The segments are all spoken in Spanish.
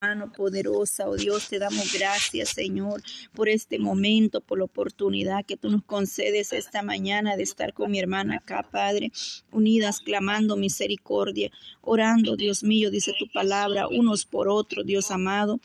mano poderosa, oh Dios, te damos gracias, Señor, por este momento, por la oportunidad que tú nos concedes esta mañana de estar con mi hermana acá, Padre, unidas, clamando misericordia, orando, Dios mío, dice tu palabra, unos por otros, Dios amado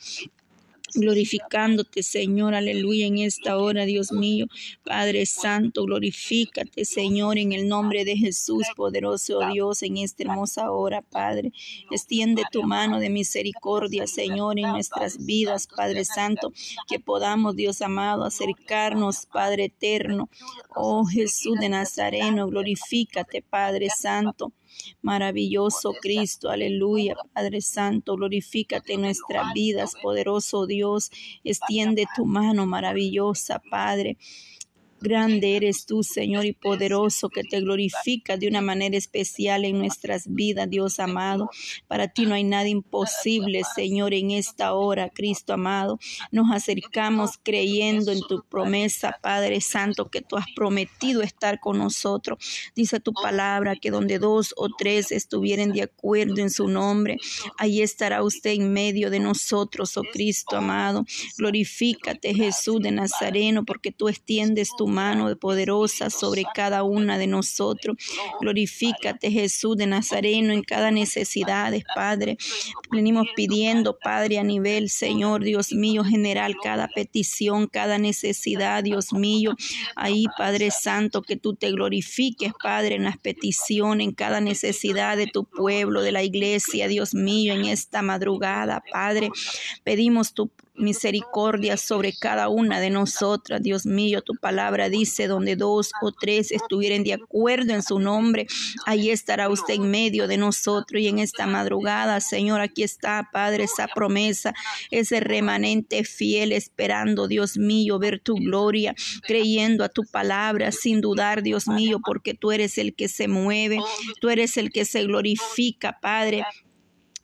glorificándote, Señor, aleluya, en esta hora, Dios mío. Padre Santo, glorifícate, Señor, en el nombre de Jesús, poderoso Dios, en esta hermosa hora, Padre. Extiende tu mano de misericordia, Señor, en nuestras vidas, Padre Santo, que podamos, Dios amado, acercarnos, Padre eterno. Oh Jesús de Nazareno, glorifícate, Padre Santo. Maravilloso Cristo, aleluya. Padre Santo, glorifícate en nuestras vidas, poderoso Dios. Extiende tu mano maravillosa, Padre. Grande eres tú, Señor, y poderoso, que te glorifica de una manera especial en nuestras vidas, Dios amado. Para ti no hay nada imposible, Señor, en esta hora, Cristo amado. Nos acercamos creyendo en tu promesa, Padre Santo, que tú has prometido estar con nosotros. Dice tu palabra que donde dos o tres estuvieren de acuerdo en su nombre, ahí estará usted en medio de nosotros, oh Cristo amado. Glorifícate, Jesús de Nazareno, porque tú extiendes tu mano poderosa sobre cada una de nosotros. Glorifícate, Jesús de Nazareno, en cada necesidad, Padre. Venimos pidiendo, Padre, a nivel, Señor, Dios mío, general, cada petición, cada necesidad, Dios mío. Ahí, Padre Santo, que tú te glorifiques, Padre, en las peticiones, en cada necesidad de tu pueblo, de la iglesia, Dios mío, en esta madrugada, Padre. Pedimos tu misericordia sobre cada una de nosotras. Dios mío, tu palabra dice, donde dos o tres estuvieren de acuerdo en su nombre, ahí estará usted en medio de nosotros. Y en esta madrugada, Señor, aquí está, Padre, esa promesa, ese remanente fiel, esperando, Dios mío, ver tu gloria, creyendo a tu palabra, sin dudar, Dios mío, porque tú eres el que se mueve, tú eres el que se glorifica, Padre.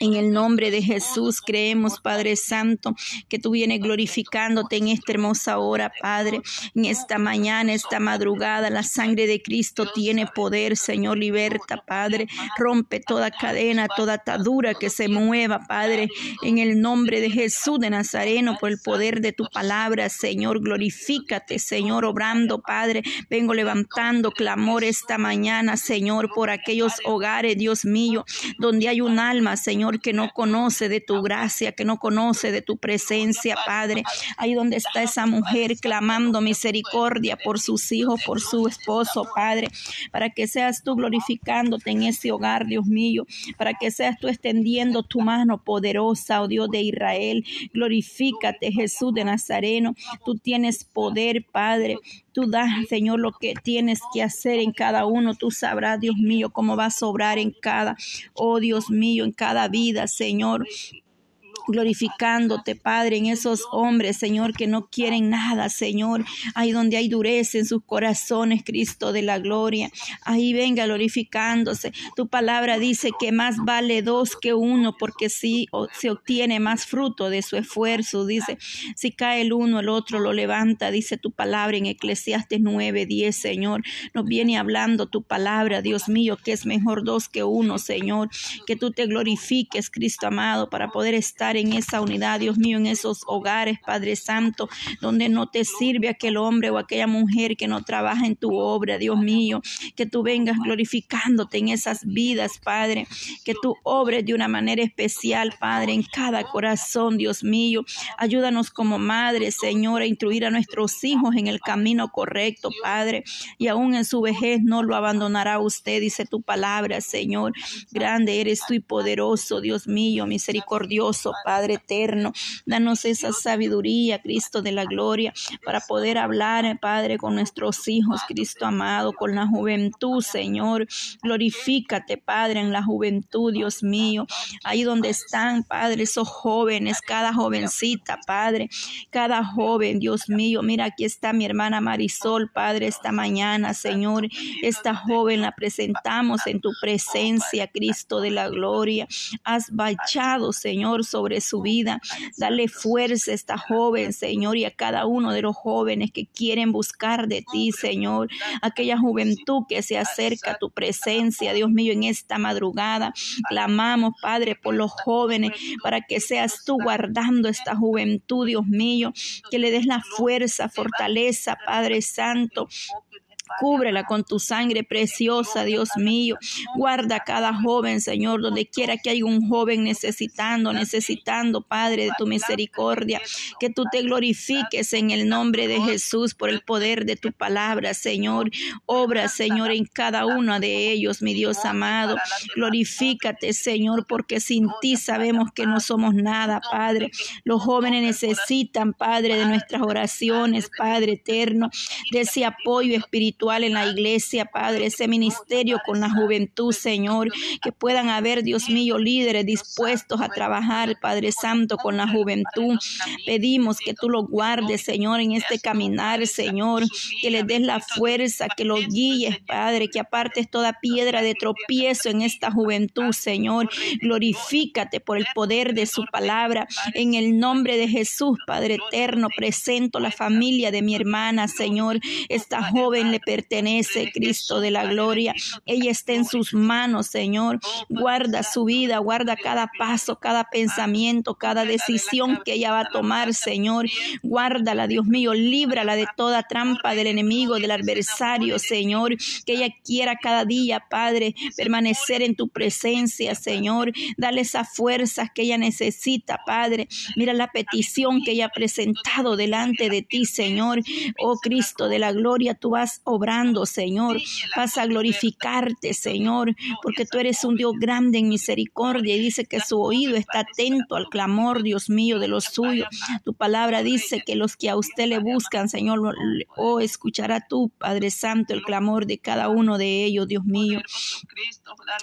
En el nombre de Jesús creemos, Padre Santo, que tú vienes glorificándote en esta hermosa hora, Padre. En esta mañana, esta madrugada, la sangre de Cristo tiene poder, Señor. Liberta, Padre. Rompe toda cadena, toda atadura que se mueva, Padre. En el nombre de Jesús de Nazareno, por el poder de tu palabra, Señor. Glorifícate, Señor, obrando, Padre. Vengo levantando clamor esta mañana, Señor, por aquellos hogares, Dios mío, donde hay un alma, Señor que no conoce de tu gracia, que no conoce de tu presencia, Padre. Ahí donde está esa mujer clamando misericordia por sus hijos, por su esposo, Padre, para que seas tú glorificándote en ese hogar, Dios mío, para que seas tú extendiendo tu mano poderosa, oh Dios de Israel. Glorifícate, Jesús de Nazareno. Tú tienes poder, Padre. Tú das, Señor, lo que tienes que hacer en cada uno. Tú sabrás, Dios mío, cómo va a sobrar en cada, oh Dios mío, en cada vida, Señor glorificándote, Padre, en esos hombres, Señor, que no quieren nada, Señor. Ahí donde hay dureza en sus corazones, Cristo de la gloria. Ahí venga glorificándose. Tu palabra dice que más vale dos que uno, porque si se obtiene más fruto de su esfuerzo. Dice, si cae el uno, el otro lo levanta, dice tu palabra en Eclesiastes 9, 10, Señor. Nos viene hablando tu palabra, Dios mío, que es mejor dos que uno, Señor. Que tú te glorifiques, Cristo amado, para poder estar en esa unidad, Dios mío, en esos hogares, Padre Santo, donde no te sirve aquel hombre o aquella mujer que no trabaja en tu obra, Dios mío, que tú vengas glorificándote en esas vidas, Padre, que tú obres de una manera especial, Padre, en cada corazón, Dios mío. Ayúdanos como madre, Señor, a instruir a nuestros hijos en el camino correcto, Padre, y aún en su vejez no lo abandonará usted, dice tu palabra, Señor. Grande eres tú y poderoso, Dios mío, misericordioso, Padre eterno. Danos esa sabiduría, Cristo de la gloria, para poder hablar, eh, Padre, con nuestros hijos, Cristo amado, con la juventud, Señor. Glorifícate, Padre, en la juventud, Dios mío. Ahí donde están, Padre, esos jóvenes, cada jovencita, Padre, cada joven, Dios mío. Mira, aquí está mi hermana Marisol, Padre, esta mañana, Señor. Esta joven la presentamos en tu presencia, Cristo de la gloria. Has bachado, Señor, sobre sobre su vida. Dale fuerza a esta joven, Señor, y a cada uno de los jóvenes que quieren buscar de ti, Señor. Aquella juventud que se acerca a tu presencia, Dios mío, en esta madrugada. Clamamos, Padre, por los jóvenes, para que seas tú guardando esta juventud, Dios mío, que le des la fuerza, fortaleza, Padre Santo, Cúbrela con tu sangre preciosa, Dios mío. Guarda a cada joven, Señor, donde quiera que haya un joven necesitando, necesitando, Padre, de tu misericordia. Que tú te glorifiques en el nombre de Jesús por el poder de tu palabra, Señor. Obra, Señor, en cada uno de ellos, mi Dios amado. Glorifícate, Señor, porque sin ti sabemos que no somos nada, Padre. Los jóvenes necesitan, Padre, de nuestras oraciones, Padre eterno, de ese apoyo espiritual en la iglesia, Padre, ese ministerio con la juventud, Señor, que puedan haber, Dios mío, líderes dispuestos a trabajar, Padre Santo, con la juventud. Pedimos que tú los guardes, Señor, en este caminar, Señor, que les des la fuerza, que los guíes, Padre, que apartes toda piedra de tropiezo en esta juventud, Señor. Glorifícate por el poder de su palabra. En el nombre de Jesús, Padre eterno, presento la familia de mi hermana, Señor. Esta joven le pertenece, Cristo de la gloria. Ella está en sus manos, Señor. Guarda su vida, guarda cada paso, cada pensamiento, cada decisión que ella va a tomar, Señor. Guárdala, Dios mío, líbrala de toda trampa del enemigo, del adversario, Señor. Que ella quiera cada día, Padre, permanecer en tu presencia, Señor. Dale esa fuerza que ella necesita, Padre. Mira la petición que ella ha presentado delante de ti, Señor. Oh Cristo de la gloria, tú vas obrando, Señor. Vas a glorificarte, Señor, porque tú eres un Dios grande en misericordia y dice que su oído está atento al clamor, Dios mío, de los suyos. Tu palabra dice que los que a usted le buscan, Señor, o oh, escuchará tú, Padre Santo, el clamor de cada uno de ellos, Dios mío.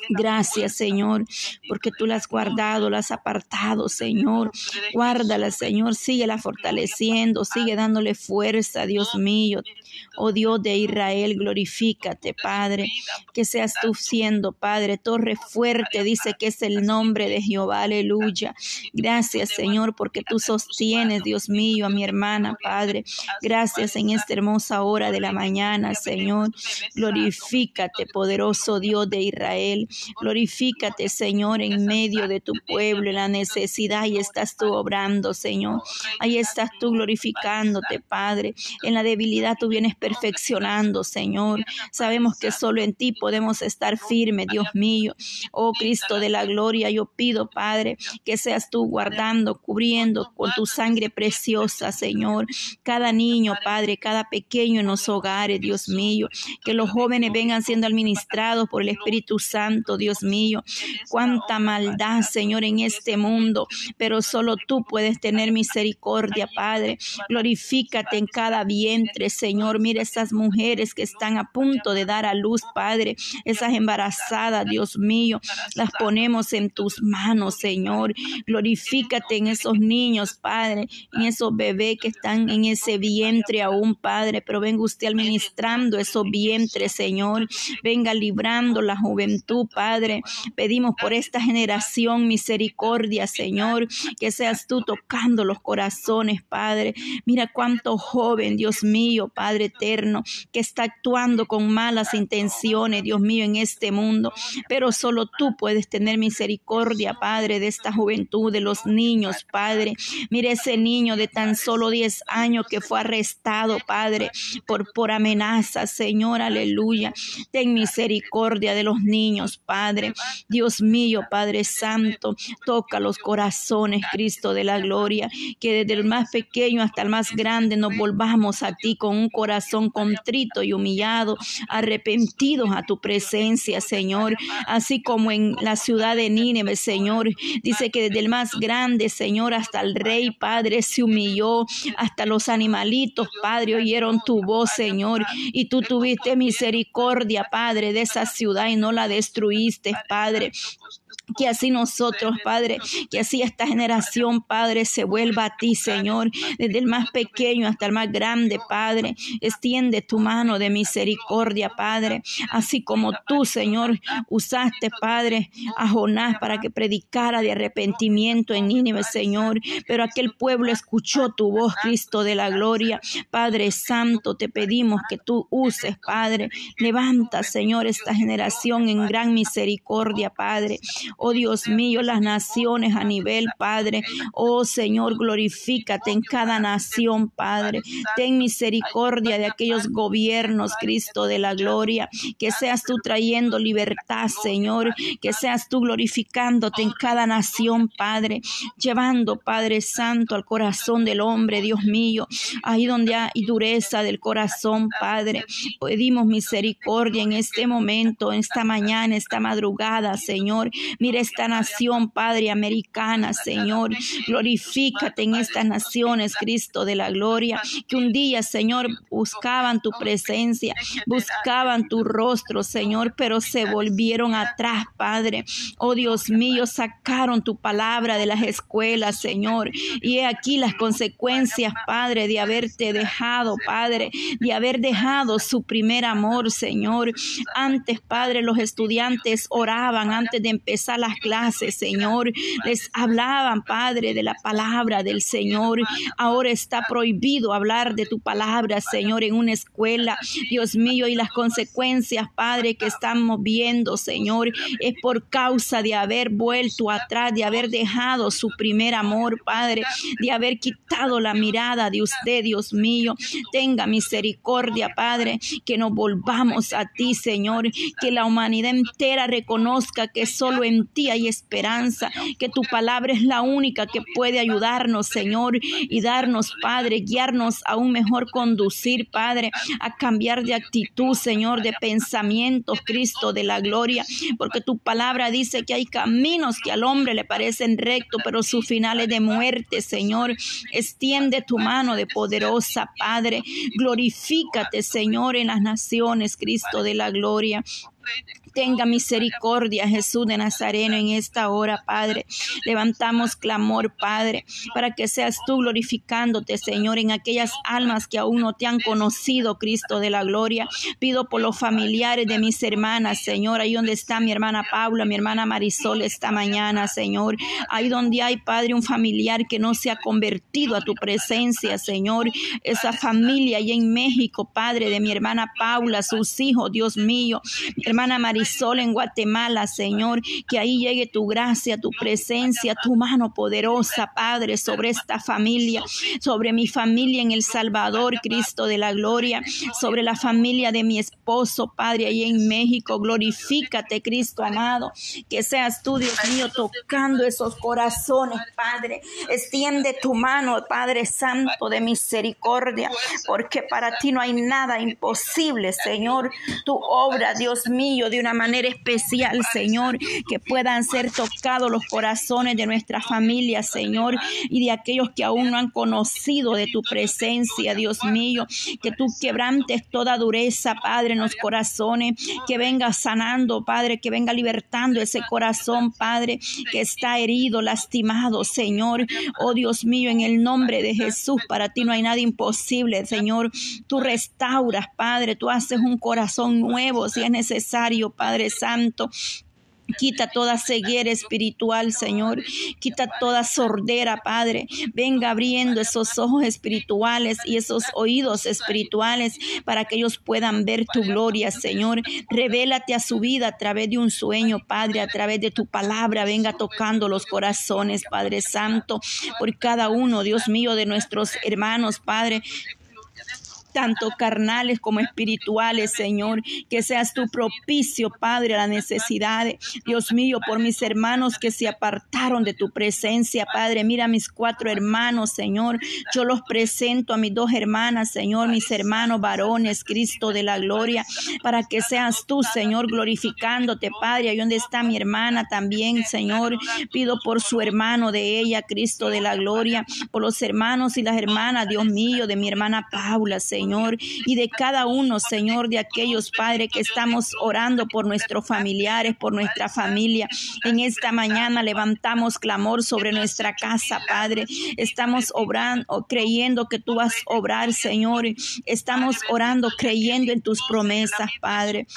Gracias, Señor, porque tú las has guardado, las has apartado, Señor. Guárdala, Señor, síguela fortaleciendo, sigue dándole fuerza, Dios mío. Oh Dios de Israel, glorifícate, Padre, que seas tú siendo, Padre, torre fuerte, dice que es el nombre de Jehová, aleluya. Gracias, Señor, porque tú sostienes, Dios mío, a mi hermana, Padre. Gracias en esta hermosa hora de la mañana, Señor. Glorifícate, poderoso Dios de Israel. Glorifícate, Señor, en medio de tu pueblo, en la necesidad, y estás tú obrando, Señor. Ahí estás tú glorificándote, Padre. En la debilidad tú vienes perfeccionando, Señor. Sabemos que solo en ti podemos estar firmes, Dios mío. Oh Cristo de la gloria, yo pido, Padre, que seas tú guardando, cubriendo con tu sangre preciosa, Señor. Cada niño, Padre, cada pequeño en los hogares, Dios mío. Que los jóvenes vengan siendo administrados por el Espíritu Santo, Dios mío. Cuánta maldad, Señor, en este mundo, pero solo tú puedes tener misericordia, Padre. Glorifícate en cada vientre, Señor. Mira esas mujeres que están a punto de dar a luz, Padre. Esas embarazadas, Dios mío, las ponemos en tus manos, Señor. Glorifícate en esos niños, Padre, en esos bebés que están en ese vientre aún, Padre. Pero venga usted administrando esos vientres, Señor. Venga librando la juventud, Padre. Pedimos por esta generación misericordia, Señor. Que seas tú tocando los corazones, Padre. Mira cuánto joven, Dios mío, Padre eterno, que está actuando con malas intenciones, Dios mío, en este mundo. Pero solo tú puedes tener misericordia, Padre, de esta juventud, de los niños, Padre. Mire ese niño de tan solo 10 años que fue arrestado, Padre, por, por amenazas, Señor, aleluya. Ten misericordia de los niños, Padre. Dios mío, Padre Santo, toca los corazones, Cristo de la gloria, que desde el más pequeño hasta el más grande nos volvamos a ti con un corazón son y humillado, arrepentidos a tu presencia, Señor. Así como en la ciudad de Nínive, Señor, dice que desde el más grande, Señor, hasta el rey, Padre, se humilló, hasta los animalitos, Padre, oyeron tu voz, Señor, y tú tuviste misericordia, Padre, de esa ciudad y no la destruiste, Padre. Que así nosotros, Padre, que así esta generación, Padre, se vuelva a ti, Señor, desde el más pequeño hasta el más grande, Padre. Extiende tu mano de misericordia, Padre, así como tú, Señor, usaste, Padre, a Jonás para que predicara de arrepentimiento en Nínive, Señor, pero aquel pueblo escuchó tu voz, Cristo de la gloria. Padre Santo, te pedimos que tú uses, Padre. Levanta, Señor, esta generación en gran misericordia, Padre. Oh Dios mío, las naciones a nivel, Padre. Oh Señor, glorifícate en cada nación, Padre. Ten misericordia de aquellos gobiernos, Cristo de la gloria. Que seas tú trayendo libertad, Señor. Que seas tú glorificándote en cada nación, Padre. Llevando, Padre Santo, al corazón del hombre, Dios mío. Ahí donde hay dureza del corazón, Padre. Pedimos misericordia en este momento, en esta mañana, esta madrugada, Señor. Esta nación, Padre americana, Señor. Glorifícate en estas naciones, Cristo de la gloria, que un día, Señor, buscaban tu presencia, buscaban tu rostro, Señor, pero se volvieron atrás, Padre. Oh Dios mío, sacaron tu palabra de las escuelas, Señor. Y he aquí las consecuencias, Padre, de haberte dejado, Padre, de haber dejado su primer amor, Señor. Antes, Padre, los estudiantes oraban antes de empezar las clases, Señor. Les hablaban, Padre, de la palabra del Señor. Ahora está prohibido hablar de tu palabra, Señor, en una escuela. Dios mío, y las consecuencias, Padre, que estamos viendo, Señor, es por causa de haber vuelto atrás, de haber dejado su primer amor, Padre, de haber quitado la mirada de usted, Dios mío. Tenga misericordia, Padre, que nos volvamos a ti, Señor, que la humanidad entera reconozca que solo en ti hay esperanza, que tu palabra es la única que puede ayudarnos, Señor, y darnos, Padre, guiarnos a un mejor conducir, Padre, a cambiar de actitud, Señor, de pensamientos, Cristo, de la gloria, porque tu palabra dice que hay caminos que al hombre le parecen rectos, pero su final es de muerte, Señor. Extiende tu mano de poderosa, Padre. Glorifícate, Señor, en las naciones, Cristo de la gloria. Tenga misericordia, Jesús de Nazareno, en esta hora, Padre. Levantamos clamor, Padre, para que seas tú glorificándote, Señor, en aquellas almas que aún no te han conocido, Cristo de la gloria. Pido por los familiares de mis hermanas, Señor, ahí donde está mi hermana Paula, mi hermana Marisol esta mañana, Señor. Ahí donde hay, Padre, un familiar que no se ha convertido a tu presencia, Señor. Esa familia ahí en México, Padre, de mi hermana Paula, sus hijos, Dios mío. Mi hermana Marisol sol en Guatemala, Señor, que ahí llegue tu gracia, tu presencia, tu mano poderosa, Padre, sobre esta familia, sobre mi familia en El Salvador, Cristo de la gloria, sobre la familia de mi esposo, Padre, ahí en México. Glorifícate, Cristo amado, que seas tú, Dios mío, tocando esos corazones, Padre. Extiende tu mano, Padre Santo de misericordia, porque para ti no hay nada imposible, Señor. Tu obra, Dios mío, de una manera especial, Señor, que puedan ser tocados los corazones de nuestra familia, Señor, y de aquellos que aún no han conocido de tu presencia, Dios mío, que tú quebrantes toda dureza, Padre, en los corazones, que venga sanando, Padre, que venga libertando ese corazón, Padre, que está herido, lastimado, Señor. Oh Dios mío, en el nombre de Jesús, para ti no hay nada imposible, Señor. Tú restauras, Padre, tú haces un corazón nuevo si es necesario, Padre Santo. Quita toda ceguera espiritual, Señor. Quita toda sordera, Padre. Venga abriendo esos ojos espirituales y esos oídos espirituales para que ellos puedan ver tu gloria, Señor. Revélate a su vida a través de un sueño, Padre, a través de tu palabra. Venga tocando los corazones, Padre Santo, por cada uno, Dios mío, de nuestros hermanos, Padre tanto carnales como espirituales, Señor. Que seas tu propicio, Padre, a la necesidad. Dios mío, por mis hermanos que se apartaron de tu presencia, Padre. Mira mis cuatro hermanos, Señor. Yo los presento a mis dos hermanas, Señor, mis hermanos varones, Cristo de la gloria, para que seas tú, Señor, glorificándote, Padre. Ahí donde está mi hermana también, Señor. Pido por su hermano de ella, Cristo de la gloria, por los hermanos y las hermanas, Dios mío, de mi hermana Paula, Señor. Señor, y de cada uno, Señor, de aquellos, Padre, que estamos orando por nuestros familiares, por nuestra familia. En esta mañana levantamos clamor sobre nuestra casa, Padre. Estamos obrando, creyendo que tú vas a obrar, Señor. Estamos orando, creyendo en tus promesas, Padre.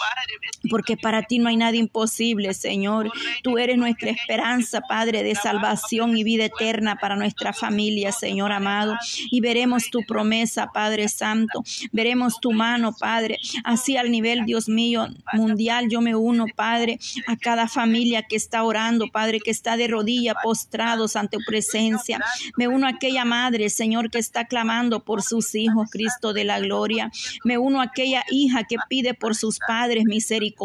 Porque para ti no hay nada imposible, Señor. Tú eres nuestra esperanza, Padre, de salvación y vida eterna para nuestra familia, Señor amado. Y veremos tu promesa, Padre Santo. Veremos tu mano, Padre. Así al nivel, Dios mío, mundial, yo me uno, Padre, a cada familia que está orando, Padre, que está de rodillas postrados ante tu presencia. Me uno a aquella madre, Señor, que está clamando por sus hijos, Cristo de la gloria. Me uno a aquella hija que pide por sus padres misericordia,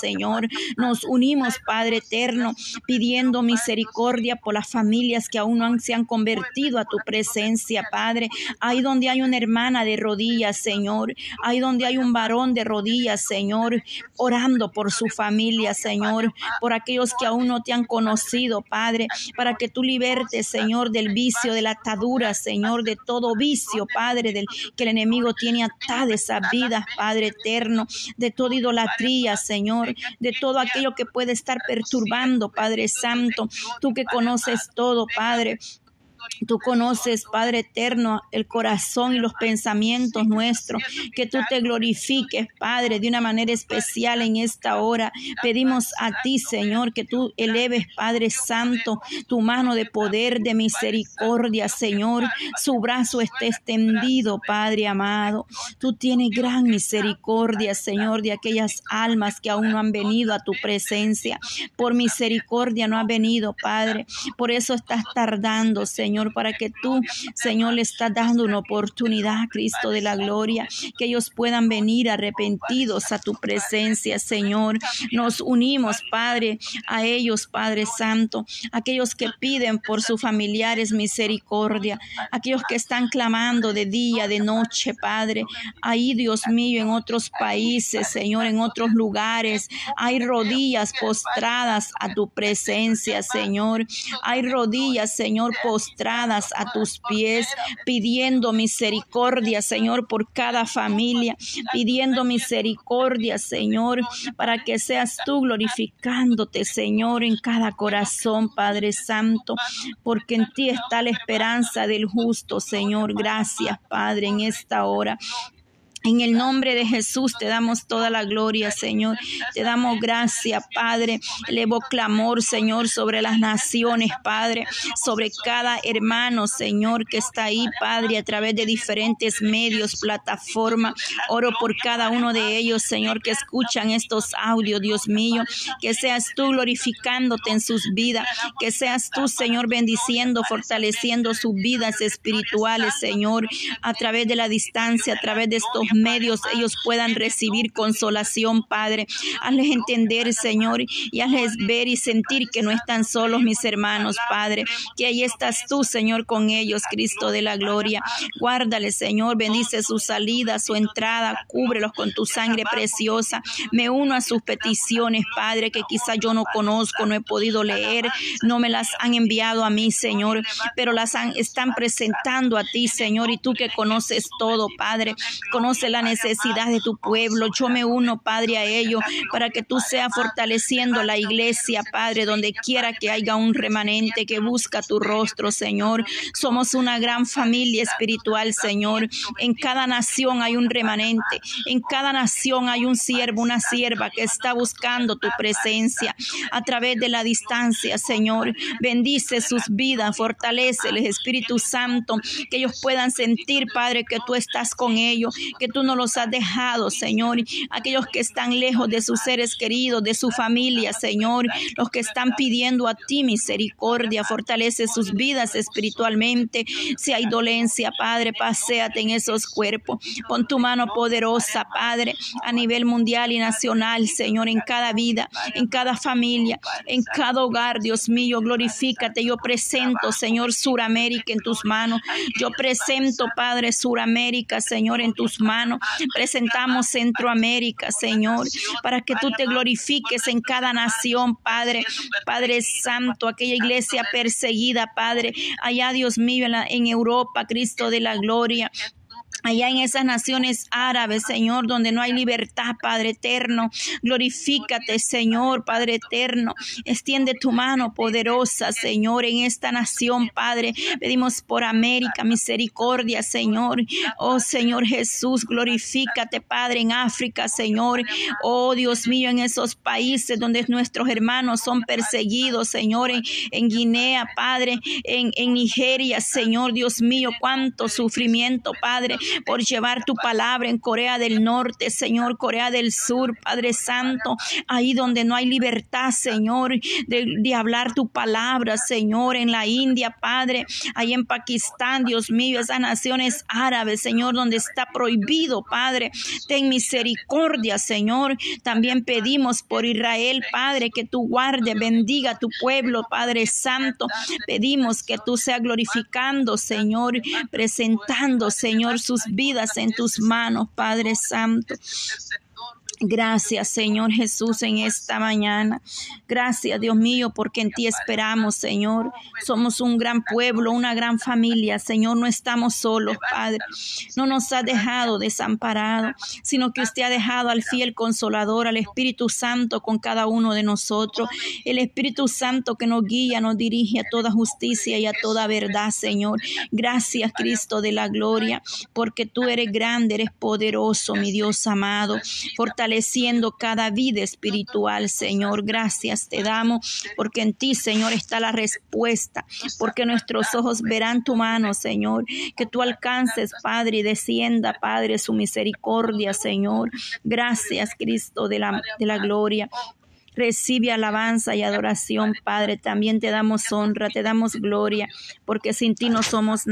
Señor. Nos unimos, Padre eterno, pidiendo misericordia por las familias que aún no se han convertido a tu presencia, Padre. Ahí donde hay una hermana de rodillas, Señor. Ahí donde hay un varón de rodillas, Señor, orando por su familia, Señor, por aquellos que aún no te han conocido, Padre, para que tú libertes, Señor, del vicio, de la atadura, Señor, de todo vicio, Padre, del que el enemigo tiene atada esa vida, Padre eterno, de toda idolatría, Señor, de todo aquello que puede estar perturbando, Padre Santo, tú que conoces todo, Padre. Tú conoces, Padre eterno, el corazón y los pensamientos nuestros. Que tú te glorifiques, Padre, de una manera especial en esta hora. Pedimos a ti, Señor, que tú eleves, Padre Santo, tu mano de poder, de misericordia, Señor. Su brazo esté extendido, Padre amado. Tú tienes gran misericordia, Señor, de aquellas almas que aún no han venido a tu presencia. Por misericordia no han venido, Padre. Por eso estás tardando, Señor para que tú, Señor, le estás dando una oportunidad, Cristo de la gloria, que ellos puedan venir arrepentidos a tu presencia, Señor. Nos unimos, Padre, a ellos, Padre Santo, aquellos que piden por sus familiares misericordia, aquellos que están clamando de día, de noche, Padre. Ahí, Dios mío, en otros países, Señor, en otros lugares, hay rodillas postradas a tu presencia, Señor. Hay rodillas, Señor, postradas a tus pies, pidiendo misericordia, Señor, por cada familia, pidiendo misericordia, Señor, para que seas tú glorificándote, Señor, en cada corazón, Padre Santo, porque en ti está la esperanza del justo, Señor. Gracias, Padre, en esta hora. En el nombre de Jesús te damos toda la gloria, Señor. Te damos gracia, Padre. Elevo clamor, Señor, sobre las naciones, Padre, sobre cada hermano, Señor, que está ahí, Padre, a través de diferentes medios, plataformas. Oro por cada uno de ellos, Señor, que escuchan estos audios, Dios mío. Que seas tú glorificándote en sus vidas. Que seas tú, Señor, bendiciendo, fortaleciendo sus vidas espirituales, Señor, a través de la distancia, a través de estos medios ellos puedan recibir consolación, Padre. Hazles entender, Señor, y hazles ver y sentir que no están solos mis hermanos, Padre, que ahí estás tú, Señor, con ellos, Cristo de la gloria. Guárdales, Señor, bendice su salida, su entrada, cúbrelos con tu sangre preciosa. Me uno a sus peticiones, Padre, que quizá yo no conozco, no he podido leer, no me las han enviado a mí, Señor, pero las han, están presentando a ti, Señor, y tú que conoces todo, Padre, conoces la necesidad de tu pueblo. Yo me uno, Padre, a ello para que tú seas fortaleciendo la iglesia, Padre, donde quiera que haya un remanente que busca tu rostro, Señor. Somos una gran familia espiritual, Señor. En cada nación hay un remanente. En cada nación hay un siervo, una sierva que está buscando tu presencia a través de la distancia, Señor. Bendice sus vidas, fortalece el Espíritu Santo, que ellos puedan sentir, Padre, que tú estás con ellos, que tú no los has dejado, Señor. Aquellos que están lejos de sus seres queridos, de su familia, Señor. Los que están pidiendo a ti misericordia, fortalece sus vidas espiritualmente. Si hay dolencia, Padre, paséate en esos cuerpos. Pon tu mano poderosa, Padre, a nivel mundial y nacional, Señor, en cada vida, en cada familia, en cada hogar, Dios mío, glorifícate. Yo presento, Señor, Suramérica en tus manos. Yo presento, Padre, Suramérica, Señor, en tus manos. Presentamos Centroamérica, Señor, para que tú te glorifiques en cada nación, Padre. Padre Santo, aquella iglesia perseguida, Padre. Allá, Dios mío, en, Europa, Cristo de la gloria allá en esas naciones árabes, Señor, donde no hay libertad, Padre eterno. Glorifícate, Señor, Padre eterno. Extiende tu mano poderosa, Señor, en esta nación, Padre. Pedimos por América misericordia, Señor. Oh, Señor Jesús, glorifícate, Padre, en África, Señor. Oh, Dios mío, en esos países donde nuestros hermanos son perseguidos, Señor, en, Guinea, Padre, en, Nigeria, Señor, Dios mío, cuánto sufrimiento, Padre por llevar tu palabra en Corea del Norte, Señor, Corea del Sur, Padre Santo, ahí donde no hay libertad, Señor, de, hablar tu palabra, Señor, en la India, Padre, ahí en Pakistán, Dios mío, esas naciones árabes, Señor, donde está prohibido, Padre, ten misericordia, Señor. También pedimos por Israel, Padre, que tú guarde, bendiga a tu pueblo, Padre Santo. Pedimos que tú seas glorificando, Señor, presentando, Señor, sus vidas en tus manos, Padre Santo. Gracias, Señor Jesús, en esta mañana. Gracias, Dios mío, porque en ti esperamos, Señor. Somos un gran pueblo, una gran familia, Señor. No estamos solos, Padre. No nos ha dejado desamparado, sino que usted ha dejado al fiel consolador, al Espíritu Santo con cada uno de nosotros. El Espíritu Santo que nos guía, nos dirige a toda justicia y a toda verdad, Señor. Gracias, Cristo de la gloria, porque tú eres grande, eres poderoso, mi Dios amado cada vida espiritual, Señor. Gracias te damos, porque en ti, Señor, está la respuesta, porque nuestros ojos verán tu mano, Señor. Que tú alcances, Padre, y descienda, Padre, su misericordia, Señor. Gracias, Cristo de la, de la gloria. Recibe alabanza y adoración, Padre. También te damos honra, te damos gloria, porque sin ti no somos